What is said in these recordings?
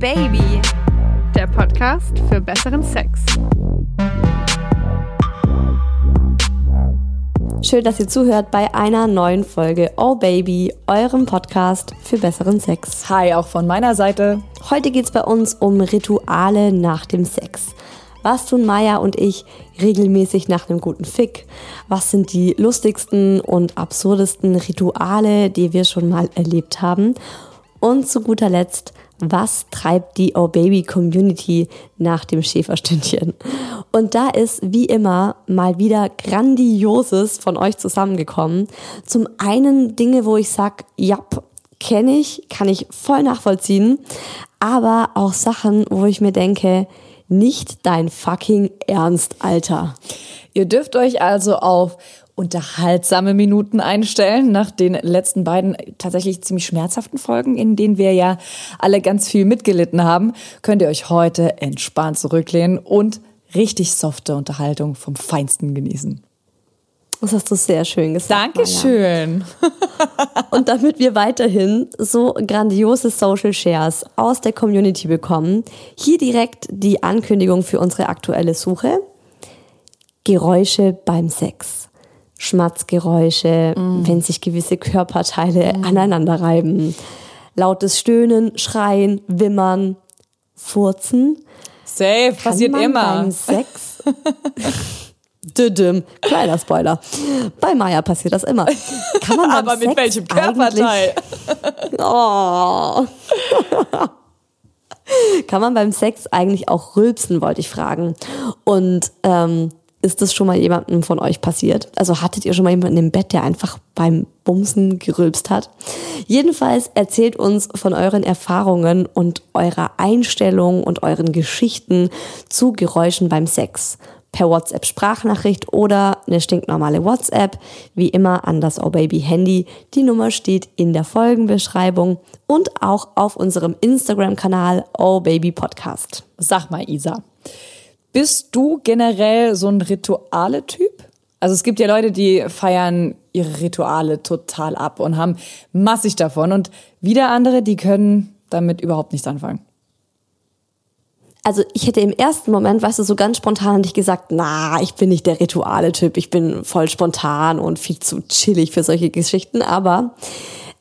Baby, der Podcast für besseren Sex. Schön, dass ihr zuhört bei einer neuen Folge Oh Baby, eurem Podcast für besseren Sex. Hi, auch von meiner Seite. Heute geht es bei uns um Rituale nach dem Sex. Was tun Maya und ich regelmäßig nach einem guten Fick? Was sind die lustigsten und absurdesten Rituale, die wir schon mal erlebt haben? Und zu guter Letzt, was treibt die Oh Baby Community nach dem Schäferstündchen? Und da ist wie immer mal wieder Grandioses von euch zusammengekommen. Zum einen Dinge, wo ich sag, ja, kenne ich, kann ich voll nachvollziehen, aber auch Sachen, wo ich mir denke, nicht dein fucking Ernst, Alter. Ihr dürft euch also auf unterhaltsame Minuten einstellen nach den letzten beiden tatsächlich ziemlich schmerzhaften Folgen, in denen wir ja alle ganz viel mitgelitten haben, könnt ihr euch heute entspannt zurücklehnen und richtig softe Unterhaltung vom Feinsten genießen. Das hast du sehr schön gesagt. Dankeschön. Und damit wir weiterhin so grandiose Social Shares aus der Community bekommen, hier direkt die Ankündigung für unsere aktuelle Suche. Geräusche beim Sex. Schmatzgeräusche, mm. wenn sich gewisse Körperteile mm. aneinander reiben. Lautes Stöhnen, Schreien, Wimmern, Furzen. Safe, passiert immer. Beim Sex. Düdüm. Kleiner Spoiler. Bei Maya passiert das immer. Kann man Aber mit Sex welchem Körperteil? oh. Kann man beim Sex eigentlich auch rülpsen, wollte ich fragen. Und ähm, ist das schon mal jemandem von euch passiert? Also hattet ihr schon mal jemanden im Bett, der einfach beim Bumsen gerülpst hat? Jedenfalls erzählt uns von euren Erfahrungen und eurer Einstellung und euren Geschichten zu Geräuschen beim Sex per WhatsApp Sprachnachricht oder eine stinknormale WhatsApp, wie immer an das Oh Baby Handy. Die Nummer steht in der Folgenbeschreibung und auch auf unserem Instagram-Kanal Oh Baby Podcast. Sag mal, Isa, bist du generell so ein Rituale-Typ? Also es gibt ja Leute, die feiern ihre Rituale total ab und haben massig davon und wieder andere, die können damit überhaupt nichts anfangen also ich hätte im ersten Moment, weißt du, so ganz spontan dich gesagt, na, ich bin nicht der Rituale-Typ, ich bin voll spontan und viel zu chillig für solche Geschichten. Aber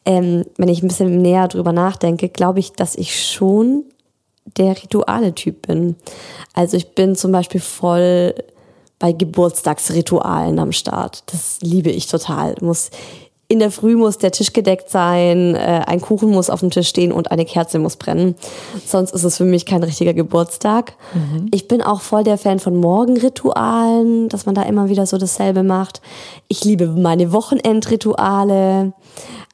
ähm, wenn ich ein bisschen näher drüber nachdenke, glaube ich, dass ich schon der Rituale-Typ bin. Also ich bin zum Beispiel voll bei Geburtstagsritualen am Start. Das liebe ich total. Muss in der Früh muss der Tisch gedeckt sein, äh, ein Kuchen muss auf dem Tisch stehen und eine Kerze muss brennen. Sonst ist es für mich kein richtiger Geburtstag. Mhm. Ich bin auch voll der Fan von Morgenritualen, dass man da immer wieder so dasselbe macht. Ich liebe meine Wochenendrituale.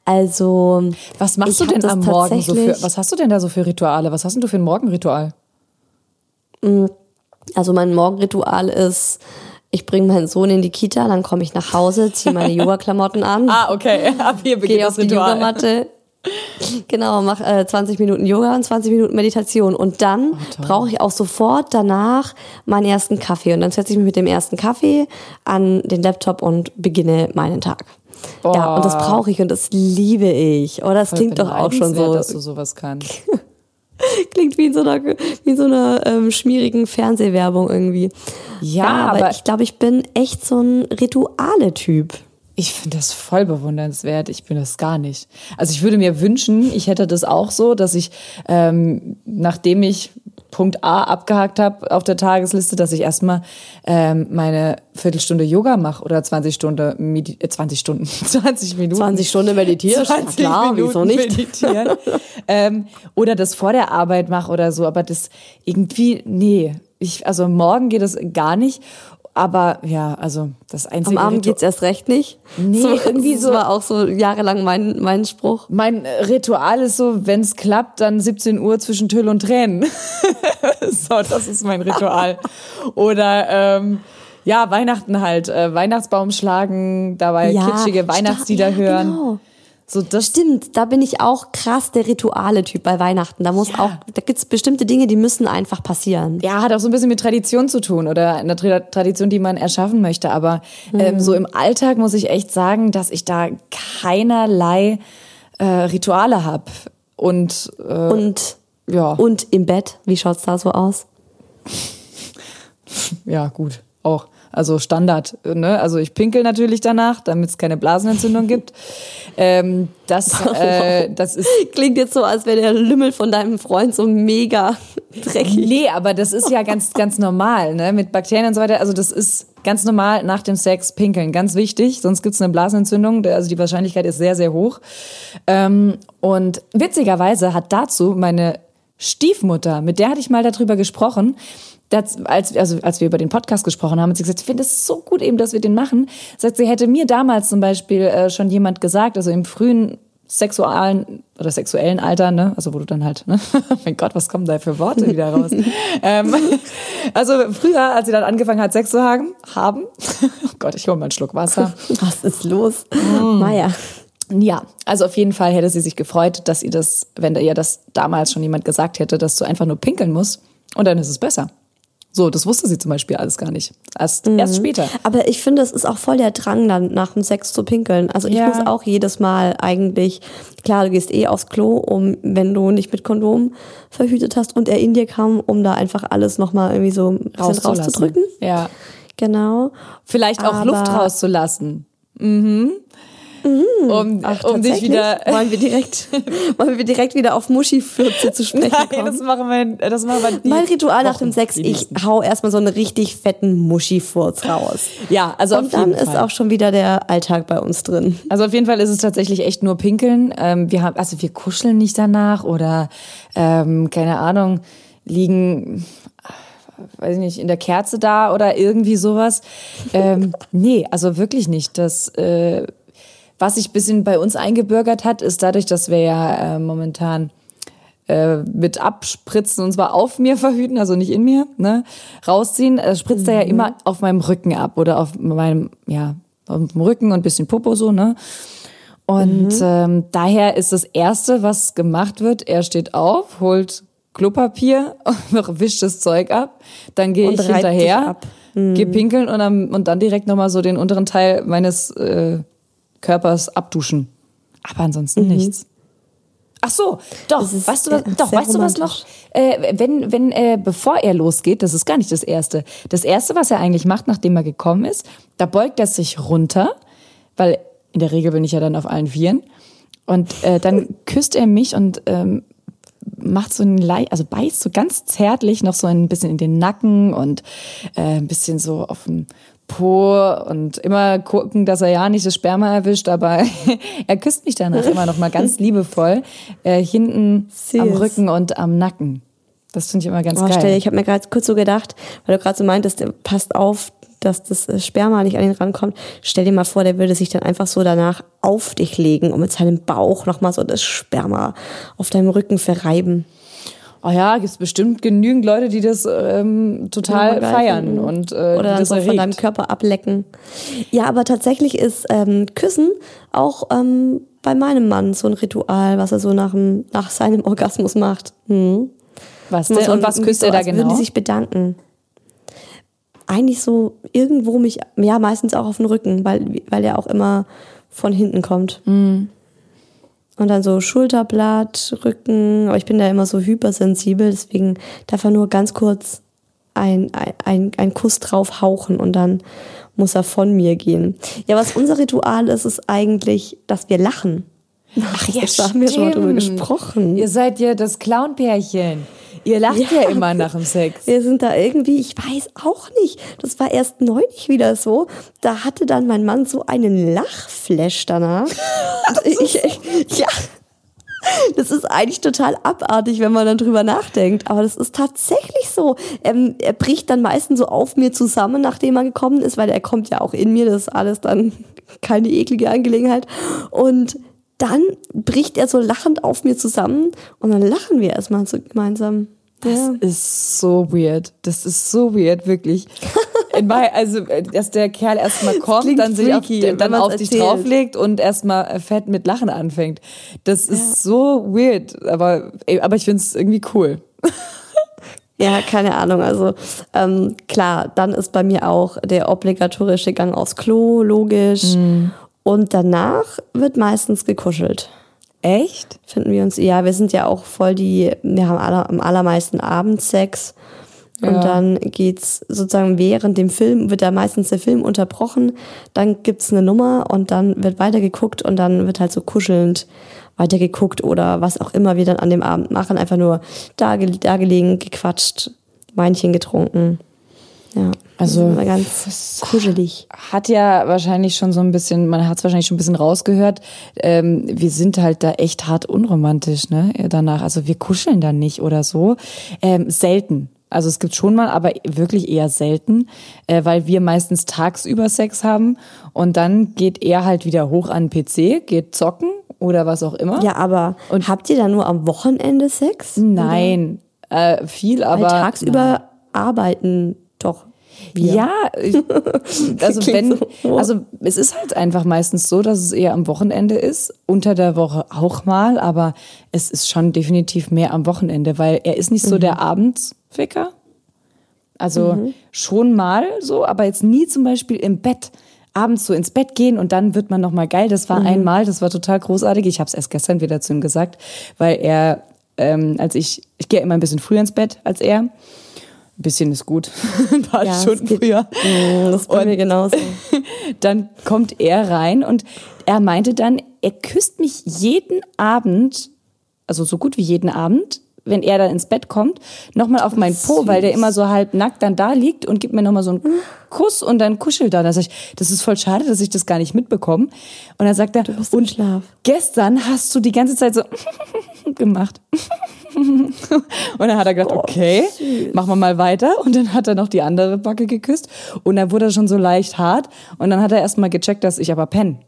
Also was machst du denn am Morgen so für? Was hast du denn da so für Rituale? Was hast denn du für ein Morgenritual? Mm, also mein Morgenritual ist ich bringe meinen Sohn in die Kita, dann komme ich nach Hause, ziehe meine Yoga-Klamotten an. ah, okay. Ab hier beginnt auf die Yogamatte. Genau, mach äh, 20 Minuten Yoga und 20 Minuten Meditation. Und dann oh, brauche ich auch sofort danach meinen ersten Kaffee. Und dann setze ich mich mit dem ersten Kaffee an den Laptop und beginne meinen Tag. Boah. Ja, und das brauche ich und das liebe ich. Oh, das Voll klingt doch auch schon so. dass du sowas kannst. Klingt wie in so einer, wie in so einer ähm, schmierigen Fernsehwerbung irgendwie. Ja, ja aber, aber ich glaube, ich bin echt so ein Rituale-Typ. Ich finde das voll bewundernswert. Ich bin das gar nicht. Also ich würde mir wünschen, ich hätte das auch so, dass ich, ähm, nachdem ich Punkt A abgehakt habe auf der Tagesliste, dass ich erstmal ähm, meine Viertelstunde Yoga mache oder 20 Stunden Medi äh, 20 Stunden 20 Minuten. 20 Stunden meditieren? 20 klar Minuten wieso nicht? meditieren. Ähm, oder das vor der Arbeit mache oder so aber das irgendwie nee. Ich also morgen geht es gar nicht aber ja, also das einzige. Am Abend geht's erst recht nicht. Nee, so, irgendwie so. Das war auch so jahrelang mein, mein Spruch. Mein Ritual ist so, wenn es klappt, dann 17 Uhr zwischen Tüll und Tränen. so, das ist mein Ritual. Oder ähm, ja, Weihnachten halt. Äh, Weihnachtsbaum schlagen, dabei ja, kitschige Weihnachtslieder hören. Genau. So, das Stimmt, da bin ich auch krass der Rituale-Typ bei Weihnachten. Da muss ja. auch, da gibt's bestimmte Dinge, die müssen einfach passieren. Ja, hat auch so ein bisschen mit Tradition zu tun oder einer Tradition, die man erschaffen möchte. Aber mhm. ähm, so im Alltag muss ich echt sagen, dass ich da keinerlei äh, Rituale habe. Und, äh, Und Ja. Und im Bett, wie schaut's da so aus? Ja, gut, auch. Also Standard, ne? Also ich pinkel natürlich danach, damit es keine Blasenentzündung gibt. Ähm, das, äh, das ist Klingt jetzt so, als wäre der Lümmel von deinem Freund so mega dreckig. Nee, aber das ist ja ganz, ganz normal, ne? Mit Bakterien und so weiter. Also das ist ganz normal nach dem Sex pinkeln. Ganz wichtig, sonst gibt's eine Blasenentzündung. Also die Wahrscheinlichkeit ist sehr, sehr hoch. Ähm, und witzigerweise hat dazu meine Stiefmutter, mit der hatte ich mal darüber gesprochen, das, als, also als wir über den Podcast gesprochen haben, hat sie gesagt, ich finde es so gut eben, dass wir den machen. Sagt sie, hätte mir damals zum Beispiel äh, schon jemand gesagt, also im frühen sexualen oder sexuellen Alter, ne? Also wo du dann halt, ne? mein Gott, was kommen da für Worte wieder raus? ähm, also früher, als sie dann angefangen hat, Sex zu haben, haben. oh Gott, ich hole mal einen Schluck Wasser. Was ist los? Maja. Ja, also auf jeden Fall hätte sie sich gefreut, dass ihr das, wenn ihr das damals schon jemand gesagt hätte, dass du einfach nur pinkeln musst und dann ist es besser. So, das wusste sie zum Beispiel alles gar nicht. Erst, erst später. Aber ich finde, es ist auch voll der Drang, dann nach dem Sex zu pinkeln. Also ich Ja. muss auch jedes Mal eigentlich, klar, du gehst eh aufs Klo, um, wenn du nicht mit Kondom verhütet hast und er in dir kam, um da einfach alles nochmal irgendwie so ein bisschen rauszudrücken. Ja. Genau. Vielleicht auch Aber- Luft rauszulassen. Mhm. Um, Ach, um dich wieder. Wollen wir direkt, wollen wir direkt wieder auf Muschi-Fürze zu sprechen Nein, kommen? das machen wir, das machen wir mein Ritual nach dem Sex, ich hau erstmal so einen richtig fetten Muschi-Furz raus. Ja, also Und auf dann jeden ist Fall. auch schon wieder der Alltag bei uns drin. Also auf jeden Fall ist es tatsächlich echt nur Pinkeln. Ähm, wir haben, also wir kuscheln nicht danach oder ähm, keine Ahnung, liegen, weiß ich nicht, in der Kerze da oder irgendwie sowas. Ähm, nee, also wirklich nicht. Das, äh, was sich ein bisschen bei uns eingebürgert hat, ist dadurch, dass wir ja äh, momentan äh, mit abspritzen und zwar auf mir verhüten, also nicht in mir, ne, rausziehen, äh, spritzt er ja immer auf meinem Rücken ab oder auf meinem, ja, auf dem Rücken und ein bisschen Popo so, ne. Und ähm, daher ist das Erste, was gemacht wird, er steht auf, holt Klopapier, wischt das Zeug ab, dann gehe ich hinterher, ab. geh pinkeln und dann, und dann direkt nochmal so den unteren Teil meines äh, Körpers abduschen. Aber ansonsten nichts. Ach so, doch, weißt du was, doch, weißt du was noch? Äh, wenn, wenn, äh, bevor er losgeht, das ist gar nicht das Erste. Das Erste, was er eigentlich macht, nachdem er gekommen ist, da beugt er sich runter, weil in der Regel bin ich ja dann auf allen Vieren. Und äh, dann küsst er mich und ähm, macht so ein Lei also beißt so ganz zärtlich noch so ein bisschen in den Nacken und äh, ein bisschen so auf dem Po und immer gucken, dass er ja nicht das Sperma erwischt, aber er küsst mich danach immer noch mal ganz liebevoll äh, hinten am Süß. Rücken und am Nacken. Das finde ich immer ganz Oh, stell, geil. ich habe mir gerade kurz so gedacht, weil du gerade so meintest, der passt auf, dass das äh, Sperma nicht an ihn rankommt. Stell dir mal vor, der würde sich dann einfach so danach auf dich legen und mit seinem Bauch nochmal so das Sperma auf deinem Rücken verreiben. Oh ja, gibt es bestimmt genügend Leute, die das ähm, total feiern und äh, Oder das so von deinem Körper ablecken. Ja, aber tatsächlich ist ähm, Küssen auch ähm, bei meinem Mann so ein Ritual, was er so nach, dem, nach seinem Orgasmus macht. Hm. Was denn? so Und was küsst so, er da als Würden genau? die sich bedanken. Eigentlich so irgendwo mich, ja, meistens auch auf den Rücken, weil, weil er auch immer von hinten kommt. Mhm. Und dann so Schulterblatt, Rücken, aber ich bin da immer so hypersensibel, deswegen darf er nur ganz kurz ein, ein, ein, Kuss drauf hauchen und dann muss er von mir gehen. Ja, was unser Ritual ist, ist eigentlich, dass wir lachen. Ach ja, da haben wir schon mal drüber gesprochen. Ihr seid ja das Clown-Pärchen. Ihr lacht ja. Ja. immer nach dem Sex. Wir sind da irgendwie, ich weiß auch nicht. Das war erst neulich wieder so. Da hatte dann mein Mann so einen Lachflash danach. Ich, ich, ja. Das ist eigentlich total abartig, wenn man dann drüber nachdenkt. Aber das ist tatsächlich so. Ähm, er bricht dann meistens so auf mir zusammen, nachdem er gekommen ist, weil er kommt ja auch in mir. Das ist alles dann keine eklige Angelegenheit. Und dann bricht er so lachend auf mir zusammen und dann lachen wir erstmal so gemeinsam. Das Ja. ist so weird. Das ist so weird, wirklich. Mein- also, dass der Kerl erstmal kommt, dann sich auf, freaky, wenn dann auf dich drauflegt und erstmal fett mit Lachen anfängt. Das ist so weird, aber, aber ich find's irgendwie cool. Ja, keine Ahnung. Also ähm, klar, dann ist bei mir auch der obligatorische Gang aufs Klo, logisch. Und danach wird meistens gekuschelt. Echt? Finden wir uns, ja, wir sind ja auch voll die, wir haben alle, am allermeisten Abendsex. Und Ja. dann geht's sozusagen während dem Film, wird da meistens der Film unterbrochen, dann gibt's eine Nummer und dann wird weitergeguckt und dann wird halt so kuschelnd weitergeguckt oder was auch immer wir dann an dem Abend machen. Einfach nur da gelegen, gequatscht, Weinchen getrunken. Ja. Also, ganz kuschelig. Hat ja wahrscheinlich schon so ein bisschen, man hat es wahrscheinlich schon ein bisschen rausgehört. Ähm, wir sind halt da echt hart unromantisch, ne? Danach. Also wir kuscheln da nicht oder so. Ähm, selten. Also es gibt schon mal, aber wirklich eher selten, äh, weil wir meistens tagsüber Sex haben und dann geht er halt wieder hoch an den PC, geht zocken oder was auch immer. Ja, aber Und- habt ihr dann nur am Wochenende Sex? Nein, äh, viel, Weil aber tagsüber arbeiten doch wir. Ja, ich- also wenn, so. also es ist halt einfach meistens so, dass es eher am Wochenende ist, unter der Woche auch mal, aber es ist schon definitiv mehr am Wochenende, weil er ist nicht so der Abendsficker. Also schon mal so, aber jetzt nie zum Beispiel im Bett abends so ins Bett gehen und dann wird man noch mal geil. Das war einmal, das war total großartig. Ich habe es erst gestern wieder zu ihm gesagt, weil er, ähm, als ich, ich gehe immer ein bisschen früher ins Bett als er. Ein bisschen ist gut, ein paar Ja, Stunden geht- früher. Mm, Das bei mir genauso. Dann kommt er rein und er meinte dann, er küsst mich jeden Abend, also so gut wie jeden Abend, wenn er dann ins Bett kommt, nochmal auf meinen Po, weil der immer so halb nackt dann da liegt und gibt mir nochmal so einen Kuss und dann kuschelt er. Da sag ich, das ist voll schade, dass ich das gar nicht mitbekomme. Und dann sagt er, bist im und Schlaf. gestern hast du die ganze Zeit so gemacht. und dann hat er gedacht, okay, machen wir mal weiter. Und dann hat er noch die andere Backe geküsst. Und dann wurde er schon so leicht hart. Und dann hat er erst mal gecheckt, dass ich aber penne.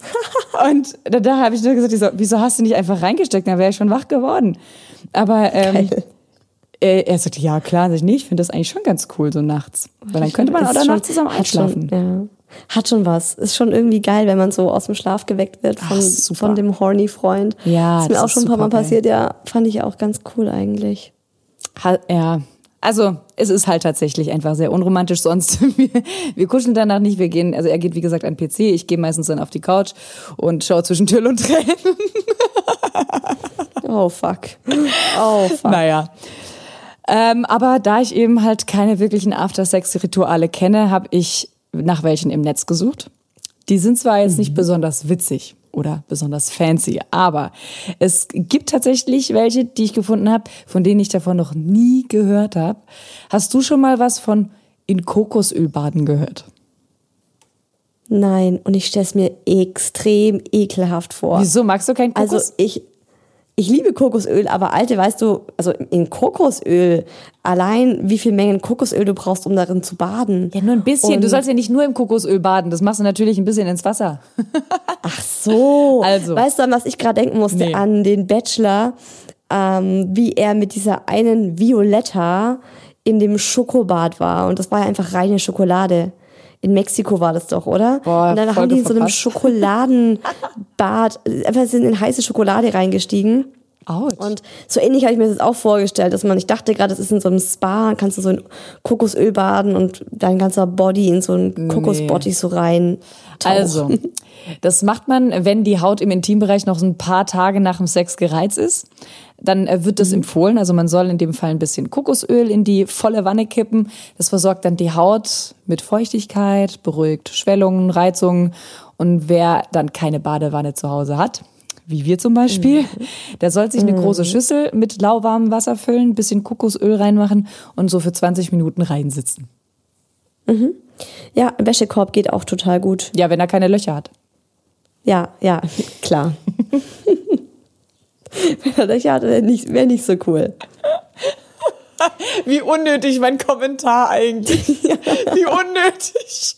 und da, da habe ich nur gesagt, wieso hast du nicht einfach reingesteckt? Dann wäre ich schon wach geworden. Aber ähm, äh, er sagte, ja klar, sag ich nicht. Ich finde das eigentlich schon ganz cool, so nachts. Weil dann könnte man auch danach schon- zusammen hat schon- einschlafen. ja. Hat schon was. Ist schon irgendwie geil, wenn man so aus dem Schlaf geweckt wird von, Ach, von dem horny Freund. Ja, ist mir das auch schon ein paar Mal geil. passiert. Ja, fand ich auch ganz cool eigentlich. Ha- Ja, also es ist halt tatsächlich einfach sehr unromantisch. Sonst wir, wir kuscheln danach nicht. Wir gehen, also er geht wie gesagt an den PC. Ich gehe meistens dann auf die Couch und schaue zwischen Tür und Tränen. Oh fuck. Oh fuck. Naja. Ähm, aber da ich eben halt keine wirklichen After-Sex-Rituale kenne, habe ich nach welchen im Netz gesucht. Die sind zwar jetzt nicht besonders witzig oder besonders fancy, aber es gibt tatsächlich welche, die ich gefunden habe, von denen ich davon noch nie gehört habe. Hast du schon mal was von in Kokosöl baden gehört? Nein, und ich stelle es mir extrem ekelhaft vor. Wieso magst du kein Kokos? Also ich, ich liebe Kokosöl, aber Alte, weißt du, also in Kokosöl, allein wie viel Mengen Kokosöl du brauchst, um darin zu baden. ja, nur ein bisschen. Und- du sollst ja nicht nur im Kokosöl baden. Das machst du natürlich ein bisschen ins Wasser. Ach so. Also. Weißt du, an was ich gerade denken musste? Nee. An den Bachelor, ähm, wie er mit dieser einen Violetta in dem Schokobad war. Und das war ja einfach reine Schokolade. In Mexiko war das doch, oder? Boah, und dann haben die in so einem verpasst. Schokoladenbad einfach sind in heiße Schokolade reingestiegen. Autsch. Und so ähnlich habe ich mir das auch vorgestellt, dass man, ich dachte gerade, das ist in so einem Spa, kannst du so in Kokosöl baden und dein ganzer Body in so einen Kokosbody so rein. tauchen. Also, das macht man, wenn die Haut im Intimbereich noch so ein paar Tage nach dem Sex gereizt ist. Dann äh, wird das empfohlen. Also man soll in dem Fall ein bisschen Kokosöl in die volle Wanne kippen. Das versorgt dann die Haut mit Feuchtigkeit, beruhigt Schwellungen, Reizungen. Und wer dann keine Badewanne zu Hause hat, wie wir zum Beispiel, der soll sich eine große Schüssel mit lauwarmem Wasser füllen, ein bisschen Kokosöl reinmachen und so für 20 Minuten reinsitzen. Ja, Wäschekorb geht auch total gut. Ja, wenn er keine Löcher hat. Ja, ja, klar. Wenn er Löcher hat, wäre nicht, wär nicht so cool. Wie unnötig mein Kommentar eigentlich. Wie unnötig.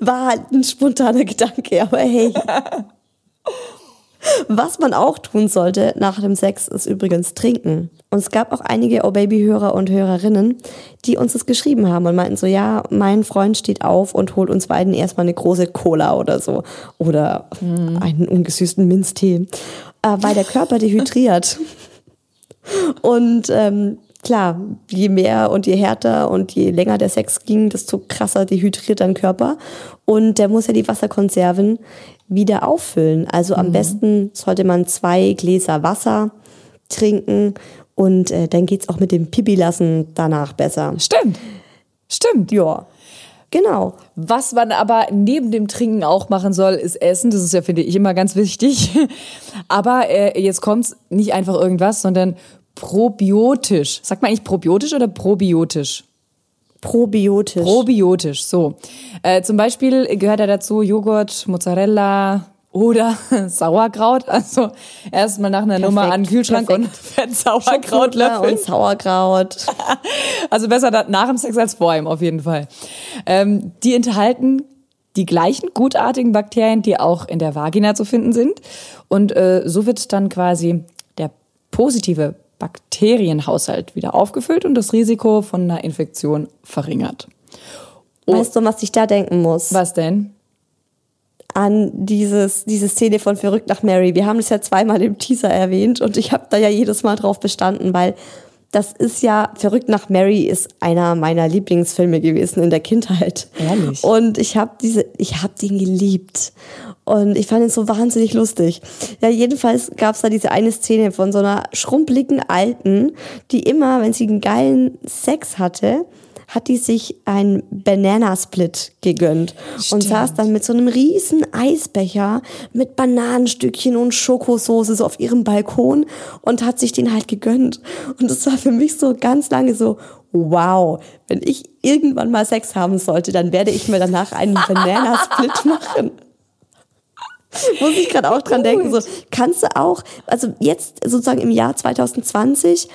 War halt ein spontaner Gedanke, aber hey. Was man auch tun sollte nach dem Sex ist übrigens trinken. Und es gab auch einige Oh Baby-Hörer und Hörerinnen, die uns das geschrieben haben und meinten so, ja, mein Freund steht auf und holt uns beiden erstmal eine große Cola oder so. Oder einen ungesüßten Minztee. Äh, weil der Körper dehydriert. Und ähm, klar, je mehr und je härter und je länger der Sex ging, desto krasser dehydriert dein Körper. Und der muss ja die Wasserkonserven wieder auffüllen. Also am besten sollte man zwei Gläser Wasser trinken und äh, dann geht's auch mit dem Pipi lassen danach besser. Stimmt. Stimmt. Ja, genau. Was man aber neben dem Trinken auch machen soll, ist Essen. Das ist ja, finde ich, immer ganz wichtig. Aber äh, jetzt kommt's nicht einfach irgendwas, sondern probiotisch. Sagt man eigentlich probiotisch oder probiotisch? Probiotisch. Probiotisch, so. Äh, zum Beispiel gehört da dazu Joghurt, Mozzarella oder Sauerkraut. Also erstmal nach einer Nummer an den Kühlschrank und fett Sauerkraut löffeln. und Sauerkraut. Also besser nach dem Sex als vor ihm, auf jeden Fall. Ähm, die enthalten die gleichen gutartigen Bakterien, die auch in der Vagina zu finden sind. Und äh, so wird dann quasi der positive Bakterienhaushalt wieder aufgefüllt und das Risiko von einer Infektion verringert. Weißt du, was ich da denken muss? Was denn? An dieses, diese Szene von Verrückt nach Mary. Wir haben es ja zweimal im Teaser erwähnt und ich habe da ja jedes Mal drauf bestanden, weil das ist ja, Verrückt nach Mary ist einer meiner Lieblingsfilme gewesen in der Kindheit. Ehrlich? Und ich habe diese, ich habe den geliebt. Und ich fand ihn so wahnsinnig lustig. Ja, jedenfalls gab es da diese eine Szene von so einer schrumpeligen Alten, die immer, wenn sie einen geilen Sex hatte, hat die sich einen Bananasplit gegönnt und Stimmt. saß dann mit so einem riesen Eisbecher mit Bananenstückchen und Schokosoße so auf ihrem Balkon und hat sich den halt gegönnt. Und das war für mich so ganz lange so, wow, wenn ich irgendwann mal Sex haben sollte, dann werde ich mir danach einen Bananasplit machen. Muss ich gerade auch dran denken. So, kannst du auch, also jetzt sozusagen im Jahr 2020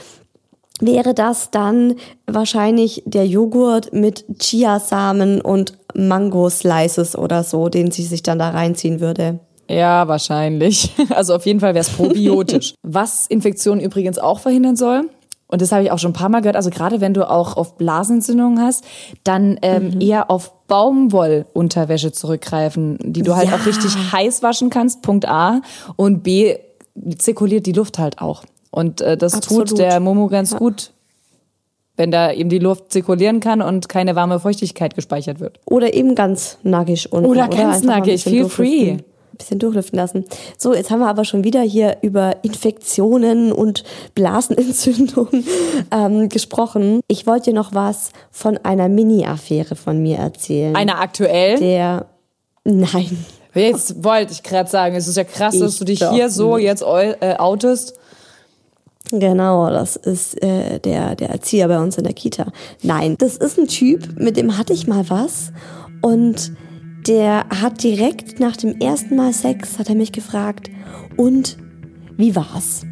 wäre das dann wahrscheinlich der Joghurt mit Chiasamen und Mango-Slices oder so, den sie sich dann da reinziehen würde. Ja, wahrscheinlich. Also auf jeden Fall wäre es probiotisch. Was Infektionen übrigens auch verhindern soll, und das habe ich auch schon ein paar Mal gehört, also gerade wenn du auch auf Blasenentzündungen hast, dann ähm, Mhm. eher auf Baumwollunterwäsche zurückgreifen, die du halt Ja. auch richtig heiß waschen kannst, Punkt A. Und B, zirkuliert die Luft halt auch. Und äh, das Absolut. tut der Momo ganz gut, wenn da eben die Luft zirkulieren kann und keine warme Feuchtigkeit gespeichert wird. Oder eben ganz nackig unten. Oder ganz mal ein nackig, feel free. Ein bisschen durchlüften lassen. So, jetzt haben wir aber schon wieder hier über Infektionen und Blasenentzündungen ähm, gesprochen. Ich wollte dir noch was von einer Mini-Affäre von mir erzählen. Einer aktuell. der Nein. Jetzt wollte ich gerade sagen, es ist ja krass, dass Ich du dich hier so jetzt eu- äh, outest. Genau, das ist äh, der, der Erzieher bei uns in der Kita. Nein, das ist ein Typ, mit dem hatte ich mal was und der hat direkt nach dem ersten Mal Sex, hat er mich gefragt, und wie war's?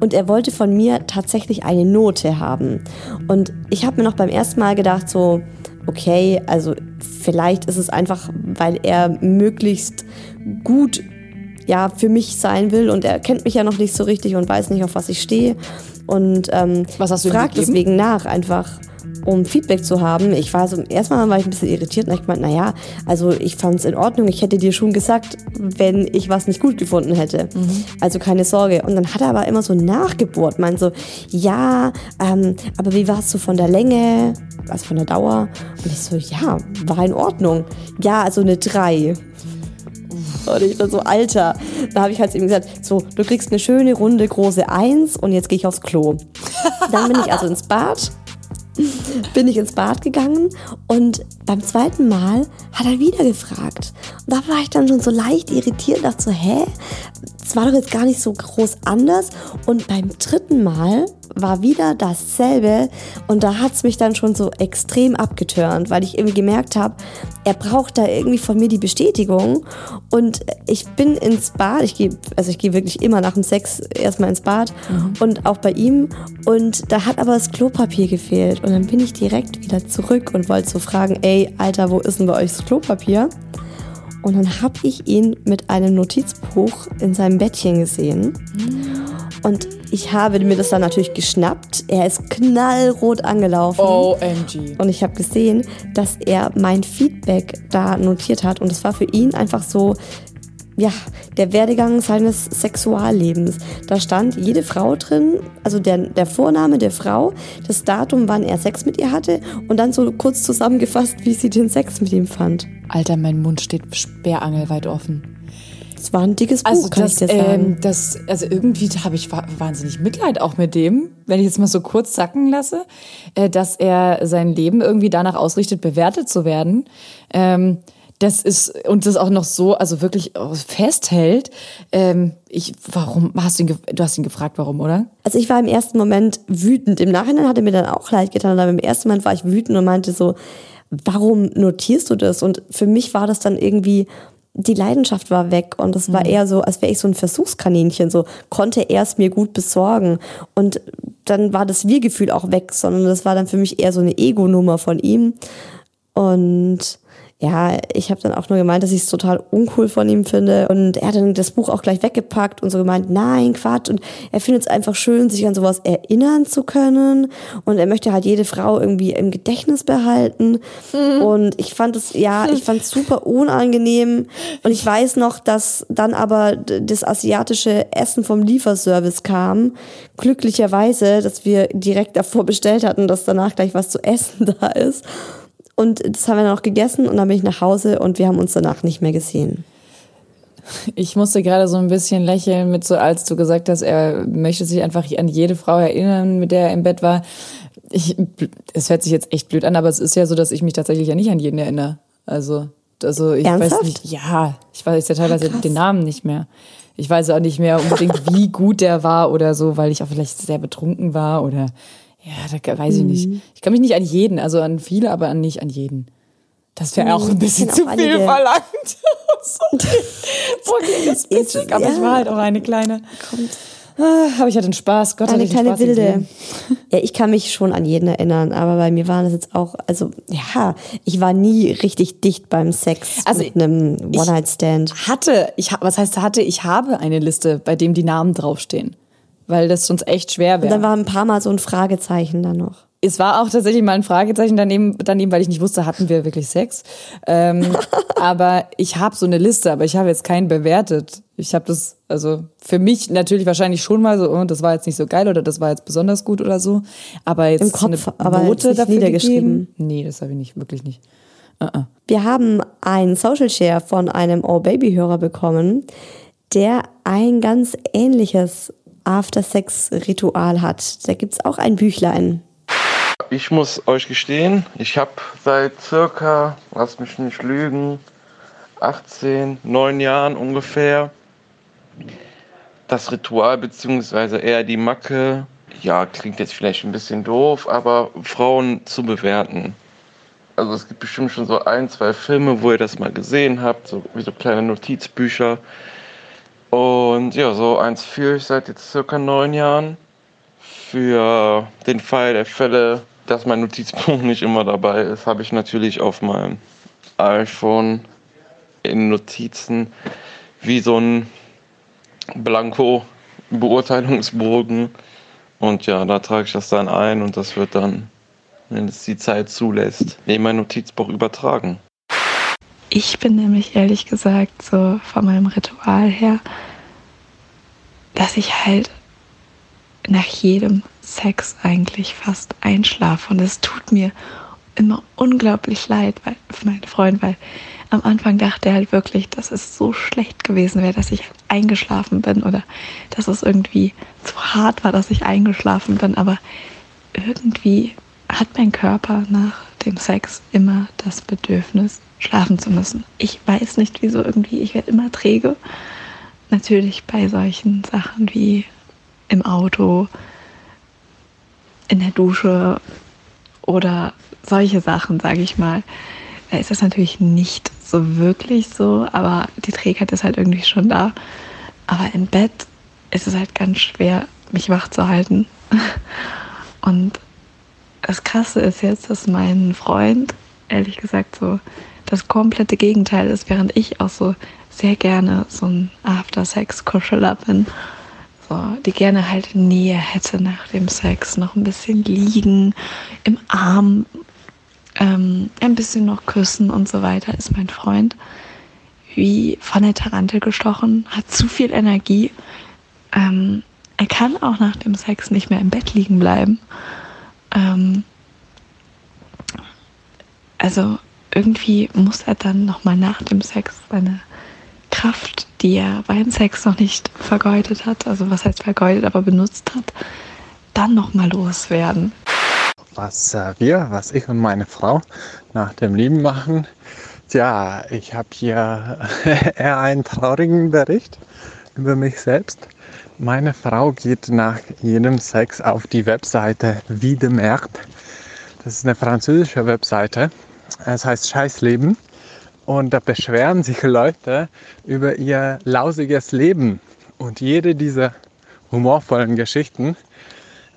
Und er wollte von mir tatsächlich eine Note haben. Und ich habe mir noch beim ersten Mal gedacht, so, okay, also vielleicht ist es einfach, weil er möglichst gut ja, für mich sein will und er kennt mich ja noch nicht so richtig und weiß nicht, auf was ich stehe. Und ähm, Was hast du fragt deswegen nach, einfach um Feedback zu haben. Ich war so, erstmal war ich ein bisschen irritiert und ich gemeint, naja, also ich fand es in Ordnung, ich hätte dir schon gesagt, wenn ich was nicht gut gefunden hätte. Mhm. Also keine Sorge. Und dann hat er aber immer so nachgebohrt, meint so, ja, ähm, aber wie warst du von der Länge, also von der Dauer? Und ich so, ja, war in Ordnung. Ja, also eine 3. Und ich dann so, Alter. Da habe ich halt ihm gesagt, so, du kriegst eine schöne, runde, große Eins und jetzt gehe ich aufs Klo. Dann bin ich also ins Bad, bin ich ins Bad gegangen und beim zweiten Mal hat er wieder gefragt. Und da war ich dann schon so leicht irritiert, dachte so, hä? Das war doch jetzt gar nicht so groß anders. Und beim dritten Mal war wieder dasselbe und da hat's mich dann schon so extrem abgeturnt, weil ich irgendwie gemerkt habe, er braucht da irgendwie von mir die Bestätigung und ich bin ins Bad, ich gehe also ich gehe wirklich immer nach dem Sex erstmal ins Bad und auch bei ihm und da hat aber das Klopapier gefehlt und dann bin ich direkt wieder zurück und wollte so fragen, ey, Alter, wo ist denn bei euch das Klopapier? Und dann habe ich ihn mit einem Notizbuch in seinem Bettchen gesehen. Und ich habe mir das dann natürlich geschnappt. Er ist knallrot angelaufen. OMG. Und ich habe gesehen, dass er mein Feedback da notiert hat. Und es war für ihn einfach so, ja, der Werdegang seines Sexuallebens. Da stand jede Frau drin, also der, der Vorname der Frau, das Datum, wann er Sex mit ihr hatte und dann so kurz zusammengefasst, wie sie den Sex mit ihm fand. Alter, mein Mund steht sperrangelweit offen. Das war ein dickes Buch, Also kann das, ich dir sagen. ähm, das, also irgendwie habe ich wa- wahnsinnig Mitleid auch mit dem, wenn ich jetzt mal so kurz sacken lasse, äh, dass er sein Leben irgendwie danach ausrichtet, bewertet zu werden. Ähm, das ist und das auch noch so, also wirklich auch festhält. Ähm, ich, warum hast du ihn? Du hast ihn gefragt, warum, oder? Also ich war im ersten Moment wütend. Im Nachhinein hatte mir dann auch leid getan, aber im ersten Moment war ich wütend und meinte so, warum notierst du das? Und für mich war das dann irgendwie, die Leidenschaft war weg und es war eher so, als wäre ich so ein Versuchskaninchen, so konnte er es mir gut besorgen. Und dann war das Wir-Gefühl auch weg, sondern das war dann für mich eher so eine Ego-Nummer von ihm. Und ja, ich habe dann auch nur gemeint, dass ich es total uncool von ihm finde. Und er hat dann das Buch auch gleich weggepackt und so gemeint, nein, Quatsch. Und er findet es einfach schön, sich an sowas erinnern zu können. Und er möchte halt jede Frau irgendwie im Gedächtnis behalten. Und ich fand es, ja, ich fand es super unangenehm. Und ich weiß noch, dass dann aber das asiatische Essen vom Lieferservice kam. Glücklicherweise, dass wir direkt davor bestellt hatten, dass danach gleich was zu essen da ist. Und das haben wir dann auch gegessen und dann bin ich nach Hause und wir haben uns danach nicht mehr gesehen. Ich musste gerade so ein bisschen lächeln mit so, als du gesagt hast, er möchte sich einfach an jede Frau erinnern, mit der er im Bett war. Ich, es hört sich jetzt echt blöd an, aber es ist ja so, dass ich mich tatsächlich ja nicht an jeden erinnere. Also, also ich Ernsthaft? weiß nicht, ja, ich weiß ja teilweise krass. den Namen nicht mehr. Ich weiß auch nicht mehr unbedingt, wie gut der war oder so, weil ich auch vielleicht sehr betrunken war oder ja, da weiß ich Mhm. nicht. Ich kann mich nicht an jeden, also an viele, aber an nicht an jeden. Das wäre auch ein bisschen kenn zu viel einige. verlangt. Sorry. Sorry, das aber ich ja. war halt auch eine kleine. Ah, aber ich hatte einen Spaß. Gott, Eine ich kleine Spaß Wilde. Ja, ich kann mich schon an jeden erinnern, aber bei mir waren das jetzt auch, also ja, ich war nie richtig dicht beim Sex Also mit einem One-Night-Stand. Hatte, ich, was heißt hatte? Ich habe eine Liste, bei dem die Namen draufstehen. Weil das sonst echt schwer Und dann wäre. war ein paar Mal so ein Fragezeichen dann noch. Es war auch tatsächlich mal ein Fragezeichen daneben, daneben weil ich nicht wusste, hatten wir wirklich Sex. Ähm, aber ich habe so eine Liste, aber ich habe jetzt keinen bewertet. Ich habe das, also für mich natürlich wahrscheinlich schon mal so, oh, das war jetzt nicht so geil oder das war jetzt besonders gut oder so. Aber jetzt Im so eine Kopf, aber Note dafür niedergeschrieben. gegeben? Nee, das habe ich nicht, wirklich nicht. Wir haben einen Social Share von einem Oh Baby-Hörer bekommen, der ein ganz ähnliches After-Sex-Ritual hat. Da gibt's auch ein Büchlein. Ich muss euch gestehen, ich habe seit circa, lasst mich nicht lügen, 18, 9 Jahren ungefähr das Ritual beziehungsweise eher die Macke, ja, klingt jetzt vielleicht ein bisschen doof, aber Frauen zu bewerten. Also es gibt bestimmt schon so ein, zwei Filme, wo ihr das mal gesehen habt, so wie so kleine Notizbücher. Und ja, so eins führe ich seit jetzt circa neun Jahren für den Fall der Fälle, dass mein Notizbuch nicht immer dabei ist, habe ich natürlich auf meinem iPhone in Notizen wie so ein Blanko-Beurteilungsbogen. Und ja, da trage ich das dann ein und das wird dann, wenn es die Zeit zulässt, in mein Notizbuch übertragen. Ich bin nämlich ehrlich gesagt so von meinem Ritual her, dass ich halt nach jedem Sex eigentlich fast einschlafe. Und es tut mir immer unglaublich leid weil, für meinen Freund, weil am Anfang dachte er halt wirklich, dass es so schlecht gewesen wäre, dass ich eingeschlafen bin oder dass es irgendwie zu hart war, dass ich eingeschlafen bin. Aber irgendwie hat mein Körper nach dem Sex immer das Bedürfnis, schlafen zu müssen. Ich weiß nicht wieso irgendwie, ich werde immer träge. Natürlich bei solchen Sachen wie im Auto, in der Dusche oder solche Sachen, sage ich mal. Da ist das natürlich nicht so wirklich so, aber die Trägheit ist halt irgendwie schon da. Aber im Bett ist es halt ganz schwer, mich wach zu halten. Und das Krasse ist jetzt, dass mein Freund, ehrlich gesagt, so das komplette Gegenteil ist, während ich auch so sehr gerne so ein After-Sex-Kuscheler bin. So, die gerne halt Nähe hätte nach dem Sex, noch ein bisschen liegen, im Arm, ähm, ein bisschen noch küssen und so weiter, ist mein Freund wie von der Tarantel gestochen, hat zu viel Energie. Ähm, er kann auch nach dem Sex nicht mehr im Bett liegen bleiben. Ähm, also irgendwie muss er dann nochmal nach dem Sex seine Kraft, die er beim Sex noch nicht vergeudet hat, also was heißt vergeudet, aber benutzt hat, dann nochmal loswerden. Was äh, wir, was ich und meine Frau nach dem Lieben machen, Tja, ich habe hier eher einen traurigen Bericht über mich selbst. Meine Frau geht nach jedem Sex auf die Webseite Wiedemerkt. Das ist eine französische Webseite. Es heißt Scheißleben. Und da beschweren sich Leute über ihr lausiges Leben. Und jede dieser humorvollen Geschichten,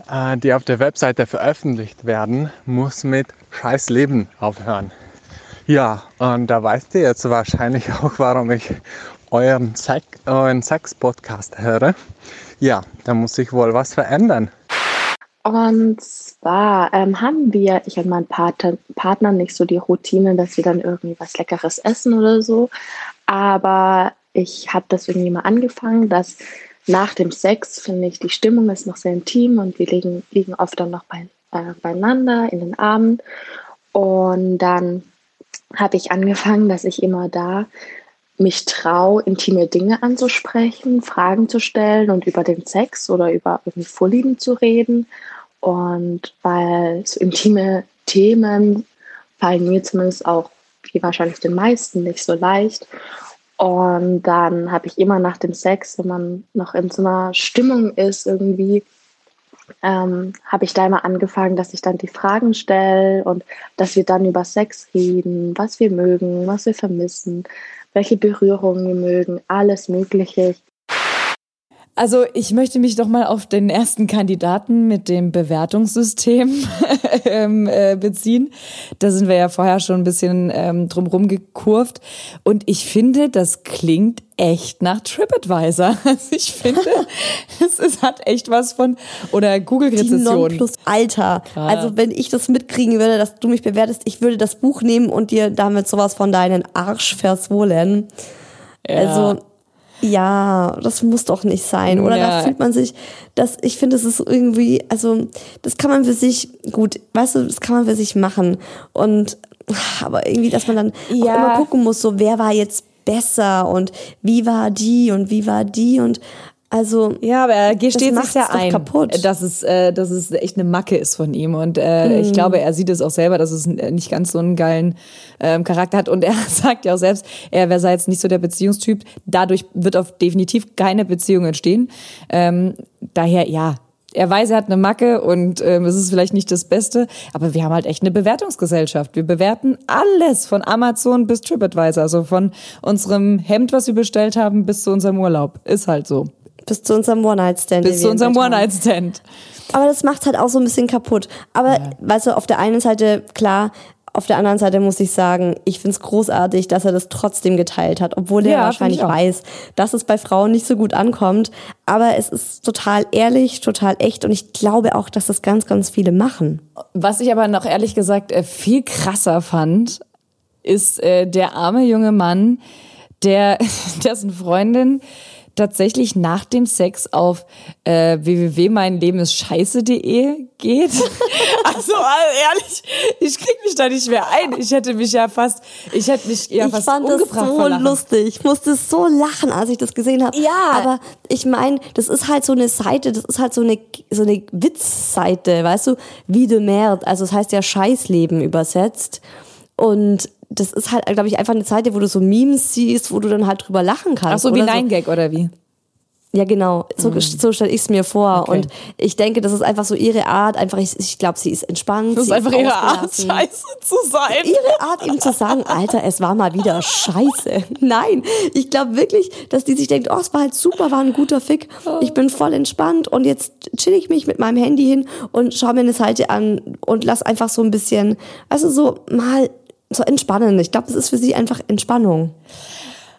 äh, die auf der Webseite veröffentlicht werden, muss mit Scheißleben aufhören. Ja, und da weißt ihr jetzt wahrscheinlich auch, warum ich euren, Sex, euren Sex-Podcast höre. Ja, da muss sich wohl was verändern. Und zwar ähm, haben wir, ich und mein Partner, Partner, nicht so die Routine, dass wir dann irgendwie was Leckeres essen oder so. Aber ich habe das irgendwie mal angefangen, dass nach dem Sex, finde ich, die Stimmung ist noch sehr intim und wir liegen, liegen oft dann noch bei, äh, beieinander in den Armen. Und dann habe ich angefangen, dass ich immer da mich traue, intime Dinge anzusprechen, Fragen zu stellen und über den Sex oder über irgendwie Vorlieben zu reden. Und weil so intime Themen fallen mir zumindest auch, wie wahrscheinlich den meisten, nicht so leicht. Und dann habe ich immer nach dem Sex, wenn man noch in so einer Stimmung ist, irgendwie ähm, habe ich da immer angefangen, dass ich dann die Fragen stelle und dass wir dann über Sex reden, was wir mögen, was wir vermissen, welche Berührungen wir mögen, alles Mögliche. Also ich möchte mich doch mal auf den ersten Kandidaten mit dem Bewertungssystem ähm, äh, beziehen. Da sind wir ja vorher schon ein bisschen ähm, drumherum gekurvt. Und ich finde, das klingt echt nach TripAdvisor. Also ich finde, es, es hat echt was von oder Google-Rezession. plus Alter. Krass. Also wenn ich das mitkriegen würde, dass du mich bewertest, ich würde das Buch nehmen und dir damit sowas von deinen Arsch verswohlen. Ja. Also ja, das muss doch nicht sein. Oder ja. da fühlt man sich, das, ich finde, es ist irgendwie, also, das kann man für sich, gut, weißt du, das kann man für sich machen. Und, aber irgendwie, dass man dann ja. auch immer gucken muss, so, wer war jetzt besser und wie war die und wie war die und also ja, aber er gesteht sich ja ein, kaputt. dass es, äh, dass es echt eine Macke ist von ihm und äh, hm. ich glaube, er sieht es auch selber, dass es nicht ganz so einen geilen ähm, Charakter hat und er sagt ja auch selbst, er wäre jetzt nicht so der Beziehungstyp. Dadurch wird auf definitiv keine Beziehung entstehen. Ähm, daher ja, er weiß, er hat eine Macke und ähm, es ist vielleicht nicht das Beste, aber wir haben halt echt eine Bewertungsgesellschaft. Wir bewerten alles von Amazon bis TripAdvisor, also von unserem Hemd, was wir bestellt haben, bis zu unserem Urlaub. Ist halt so. Bis zu unserem One-Night-Stand. Bis zu unserem One-Night-Stand. Aber das macht halt auch so ein bisschen kaputt. Aber, ja. weißt du, auf der einen Seite, klar, auf der anderen Seite muss ich sagen, ich find's großartig, dass er das trotzdem geteilt hat, obwohl er ja, wahrscheinlich weiß, dass es bei Frauen nicht so gut ankommt. Aber es ist total ehrlich, total echt und ich glaube auch, dass das ganz, ganz viele machen. Was ich aber noch ehrlich gesagt äh, viel krasser fand, ist äh, der arme junge Mann, der dessen Freundin tatsächlich nach dem Sex auf äh, www.meinlebenscheiße.de geht. also ehrlich, ich krieg mich da nicht mehr ein. Ich hätte mich ja fast, ich hätte mich ja fast Ich fand das so lustig. Ich musste so lachen, als ich das gesehen habe. Ja. Aber ich meine, das ist halt so eine Seite, das ist halt so eine so eine Witzseite, weißt du, wie de merde. Also es das heißt ja Scheißleben übersetzt. Und das ist halt, glaube ich, einfach eine Seite, wo du so Memes siehst, wo du dann halt drüber lachen kannst. Ach so, wie Nine Gag oder wie? Ja, genau. So, mhm. so stelle ich es mir vor. Okay. Und ich denke, das ist einfach so ihre Art. Einfach, ich, ich glaube, sie ist entspannt. Das ist einfach ist ihre Art, scheiße zu sein. Ihre Art, ihm zu sagen, Alter, es war mal wieder scheiße. Nein, ich glaube wirklich, dass die sich denkt, oh, es war halt super, war ein guter Fick. Ich bin voll entspannt und jetzt chill ich mich mit meinem Handy hin und schaue mir eine Seite an und lass einfach so ein bisschen, also so mal so entspannen. Ich glaube, es ist für sie einfach Entspannung.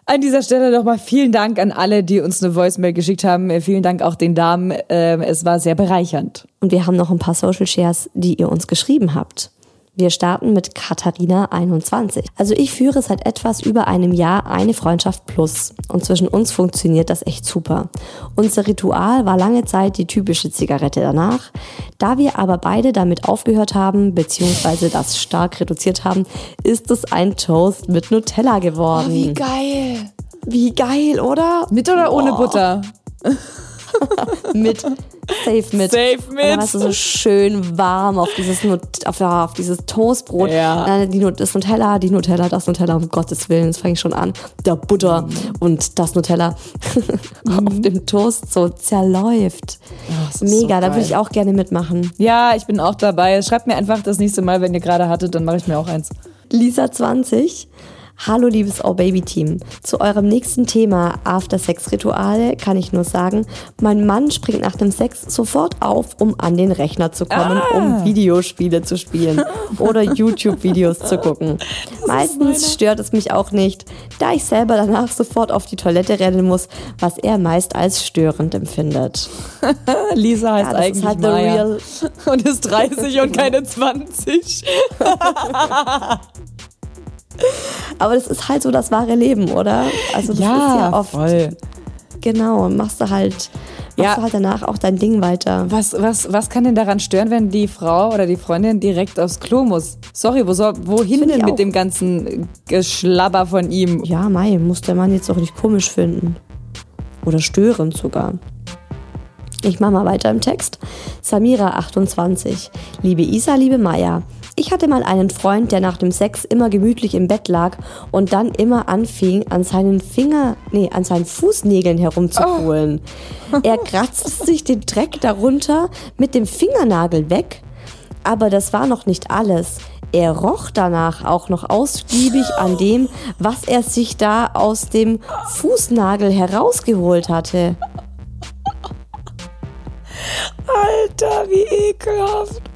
An dieser Stelle nochmal vielen Dank an alle, die uns eine Voicemail geschickt haben. Äh, vielen Dank auch den Damen. Ähm, es war sehr bereichernd. Und wir haben noch ein paar Social Shares, die ihr uns geschrieben habt. Wir starten mit Katharina 21. Also ich führe seit etwas über einem Jahr eine Freundschaft plus und zwischen uns funktioniert das echt super. Unser Ritual war lange Zeit die typische Zigarette danach. Da wir aber beide damit aufgehört haben, beziehungsweise das stark reduziert haben, ist es ein Toast mit Nutella geworden. Oh, wie geil. Wie geil, oder? Mit oder ohne Butter? mit. Safe mit. Safe Und dann mit. hast du so schön warm auf dieses, Nut auf, ja, auf dieses Toastbrot. Ja. Dann die, Nut- das Nutella, die Nutella, das Nutella, um Gottes Willen, das fange ich schon an. Der Butter und das Nutella auf dem Toast so zerläuft. das ist Mega, so da würde ich auch gerne mitmachen. Ja, ich bin auch dabei. Schreibt mir einfach das nächste Mal, wenn ihr gerade hattet, dann mache ich mir auch eins. Lisa 20. Hallo liebes Oh Baby Team. Zu eurem nächsten Thema After-Sex-Rituale kann ich nur sagen, mein Mann springt nach dem Sex sofort auf, um an den Rechner zu kommen, um Videospiele zu spielen oder YouTube-Videos zu gucken. Meistens stört es mich auch nicht, da ich selber danach sofort auf die Toilette rennen muss, was er meist als störend empfindet. Lisa heißt Ja, das ist eigentlich halt the Maya. real und ist 30 und keine 20. Aber das ist halt so das wahre Leben, oder? Also das ist ja oft voll. Genau, machst du halt, machst Ja. du halt danach auch dein Ding weiter. Was, was, was kann denn daran stören, wenn die Frau oder die Freundin direkt aufs Klo muss? Sorry, wo soll, wohin Find denn mit auch. dem ganzen Geschlabber von ihm? Ja, Mai, muss der Mann jetzt auch nicht komisch finden. Oder störend sogar. Ich mache mal weiter im Text. Samira 28. Liebe Isa, liebe Maya. Ich hatte mal einen Freund, der nach dem Sex immer gemütlich im Bett lag und dann immer anfing, an seinen Finger, nee, an seinen Fußnägeln herumzuholen. Er kratzte sich den Dreck darunter mit dem Fingernagel weg, aber das war noch nicht alles. Er roch danach auch noch ausgiebig an dem, was er sich da aus dem Fußnagel herausgeholt hatte. Alter, wie ekelhaft.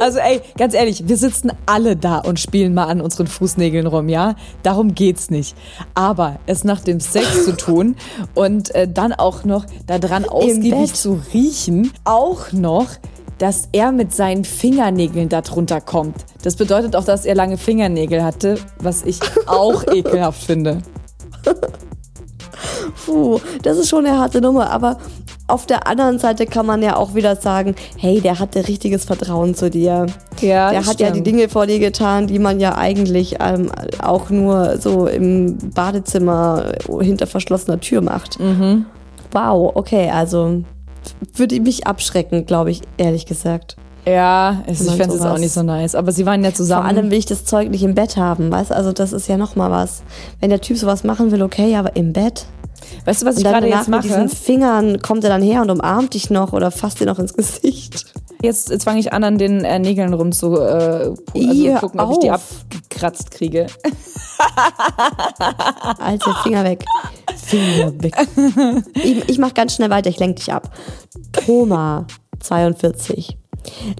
Also ey, ganz ehrlich, wir sitzen alle da und spielen mal an unseren Fußnägeln rum, ja? Darum geht's nicht. Aber es nach dem Sex zu tun und äh, dann auch noch daran ausgiebig zu riechen, auch noch, dass er mit seinen Fingernägeln da drunter kommt. Das bedeutet auch, dass er lange Fingernägel hatte, was ich auch ekelhaft finde. Puh, das ist schon eine harte Nummer, aber auf der anderen Seite kann man ja auch wieder sagen, hey, der hatte richtiges Vertrauen zu dir. Ja, der hat ja die stimmt. Dinge vor dir getan, die man ja eigentlich ähm, auch nur so im Badezimmer hinter verschlossener Tür macht. Mhm. Wow, okay, also würde mich abschrecken, glaube ich, ehrlich gesagt. Ja, es, ich fände es auch nicht so nice. Aber sie waren ja Vor zusammen. allem will ich das Zeug nicht im Bett haben, weißt du? Also das ist ja noch mal was. Wenn der Typ sowas machen will, okay, aber im Bett. weißt du, was ich gerade jetzt mit mache? diesen Fingern kommt er dann her und umarmt dich noch oder fasst dir noch ins Gesicht. Jetzt, jetzt fange ich an, an den äh, Nägeln rum zu äh, also Ih, gucken, ob ich die auf. abgekratzt kriege. Alter, Finger weg. Finger weg. Ich, ich mach ganz schnell weiter, ich lenk dich ab. Thoma, 42.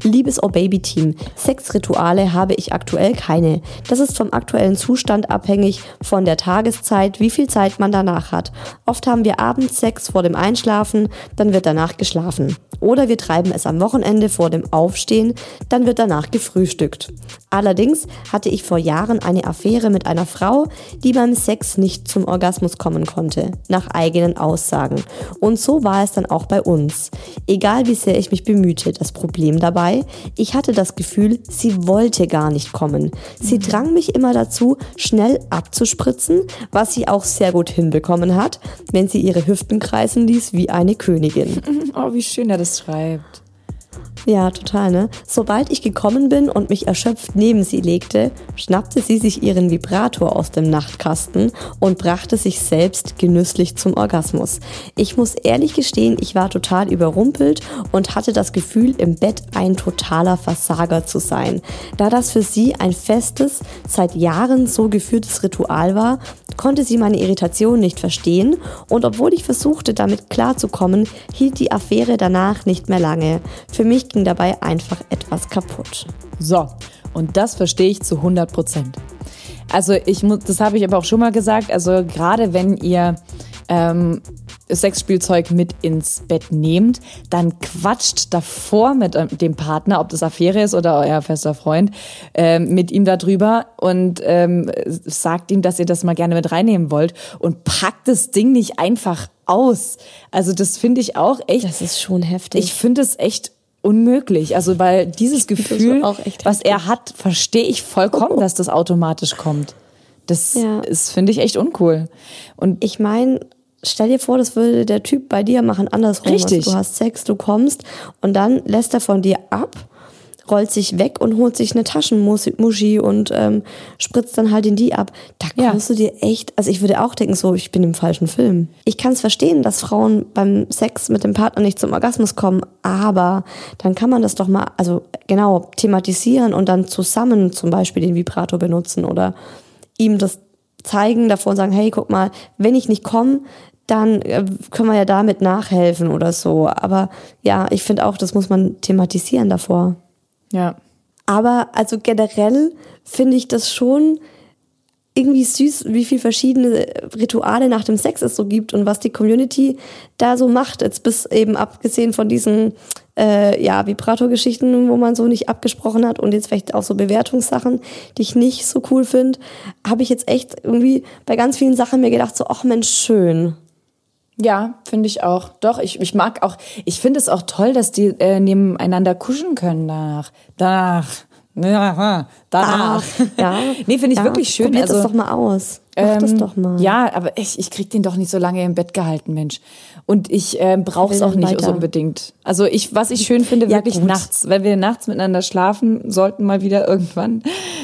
Liebes Oh Baby Team, Sexrituale habe ich aktuell keine. Das ist vom aktuellen Zustand abhängig von der Tageszeit, wie viel Zeit man danach hat. Oft haben wir abends Sex vor dem Einschlafen, dann wird danach geschlafen. Oder wir treiben es am Wochenende vor dem Aufstehen, dann wird danach gefrühstückt. Allerdings hatte ich vor Jahren eine Affäre mit einer Frau, die beim Sex nicht zum Orgasmus kommen konnte, nach eigenen Aussagen. Und so war es dann auch bei uns. Egal wie sehr ich mich bemühte, das Problem dabei, ich hatte das Gefühl, sie wollte gar nicht kommen. Sie drang mich immer dazu, schnell abzuspritzen, was sie auch sehr gut hinbekommen hat, wenn sie ihre Hüften kreisen ließ wie eine Königin. Oh, wie schön er das schreibt. Ja, total, ne? Sobald ich gekommen bin und mich erschöpft neben sie legte, schnappte sie sich ihren Vibrator aus dem Nachtkasten und brachte sich selbst genüsslich zum Orgasmus. Ich muss ehrlich gestehen, ich war total überrumpelt und hatte das Gefühl, im Bett ein totaler Versager zu sein. Da das für sie ein festes, seit Jahren so geführtes Ritual war, konnte sie meine Irritation nicht verstehen und obwohl ich versuchte, damit klarzukommen, hielt die Affäre danach nicht mehr lange. Für mich ging dabei einfach etwas kaputt. So, und das verstehe ich zu 100 Prozent. Also ich muss, das habe ich aber auch schon mal gesagt, also gerade wenn ihr ähm, Sexspielzeug mit ins Bett nehmt, dann quatscht davor mit ähm, dem Partner, ob das Affäre ist oder euer fester Freund, äh, mit ihm darüber und ähm, sagt ihm, dass ihr das mal gerne mit reinnehmen wollt und packt das Ding nicht einfach aus. Also das finde ich auch echt. Das ist schon heftig. Ich finde es echt unmöglich. Also weil dieses Gefühl, was er hat, verstehe ich vollkommen, dass das automatisch kommt. Das Ja. ist, finde ich, echt uncool. Und Ich meine, stell dir vor, das würde der Typ bei dir machen, andersrum. Richtig. Also du hast Sex, du kommst und dann lässt er von dir ab, rollt sich weg und holt sich eine Taschenmuschi und ähm, spritzt dann halt in die ab. Da Ja. kommst du dir echt, also ich würde auch denken, so, ich bin im falschen Film. Ich kann es verstehen, dass Frauen beim Sex mit dem Partner nicht zum Orgasmus kommen, aber dann kann man das doch mal, also genau, thematisieren und dann zusammen zum Beispiel den Vibrator benutzen oder ihm das zeigen davor und sagen, hey, guck mal, wenn ich nicht komme, dann äh, können wir ja damit nachhelfen oder so. Aber ja, ich finde auch, das muss man thematisieren davor. Ja. Aber also generell finde ich das schon irgendwie süß, wie viel verschiedene Rituale nach dem Sex es so gibt und was die Community da so macht. Jetzt bis eben abgesehen von diesen äh, ja, Vibrator-Geschichten, wo man so nicht abgesprochen hat und jetzt vielleicht auch so Bewertungssachen, die ich nicht so cool finde, habe ich jetzt echt irgendwie bei ganz vielen Sachen mir gedacht, so, ach Mensch, schön. Ja, finde ich auch. Doch, ich, ich mag auch, ich finde es auch toll, dass die äh, nebeneinander kuscheln können danach. Danach. Ja, danach. Ja. nee, finde ich ja, wirklich schön. Probiert also, das doch mal aus. Mach das ähm, doch mal. Ja, aber ich, ich krieg den doch nicht so lange im Bett gehalten, Mensch. Und ich äh, brauche es auch nicht weiter. so unbedingt. Also ich, was ich schön finde, Ja, wirklich gut. nachts, wenn wir nachts miteinander schlafen sollten, mal wieder irgendwann,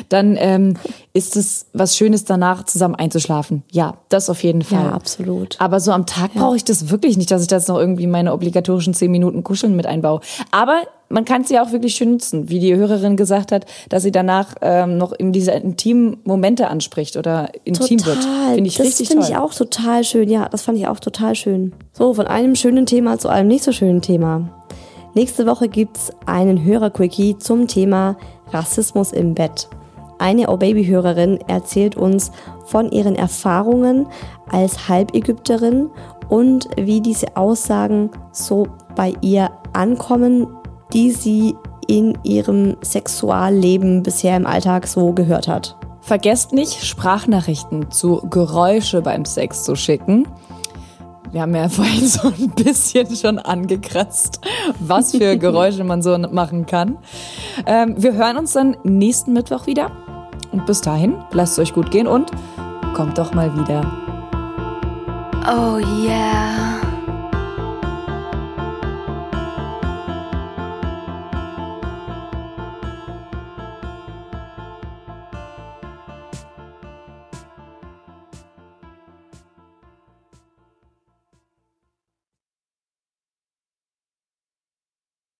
dann ähm, ist es was Schönes danach zusammen einzuschlafen. Ja, das auf jeden Fall. Ja, absolut. Aber so am Tag brauche ich das wirklich nicht, dass ich das noch irgendwie meine obligatorischen zehn Minuten Kuscheln mit einbaue. Aber man kann es ja auch wirklich schön nutzen, wie die Hörerin gesagt hat, dass sie danach ähm, noch in diese intimen Momente anspricht oder intim wird. Finde ich das richtig finde toll. ich auch total schön. Ja, das fand ich auch total schön. So, von einem schönen Thema zu einem nicht so schönen Thema. Nächste Woche gibt's einen Hörer-Quickie zum Thema Rassismus im Bett. Eine Oh-Baby-Hörerin erzählt uns von ihren Erfahrungen als Halbägypterin und wie diese Aussagen so bei ihr ankommen, die sie in ihrem Sexualleben bisher im Alltag so gehört hat. Vergesst nicht, Sprachnachrichten zu Geräusche beim Sex zu schicken. Wir haben ja vorhin so ein bisschen schon angekratzt, was für Geräusche man so machen kann. Ähm, wir hören uns dann nächsten Mittwoch wieder. Und bis dahin, lasst es euch gut gehen und kommt doch mal wieder. Oh yeah.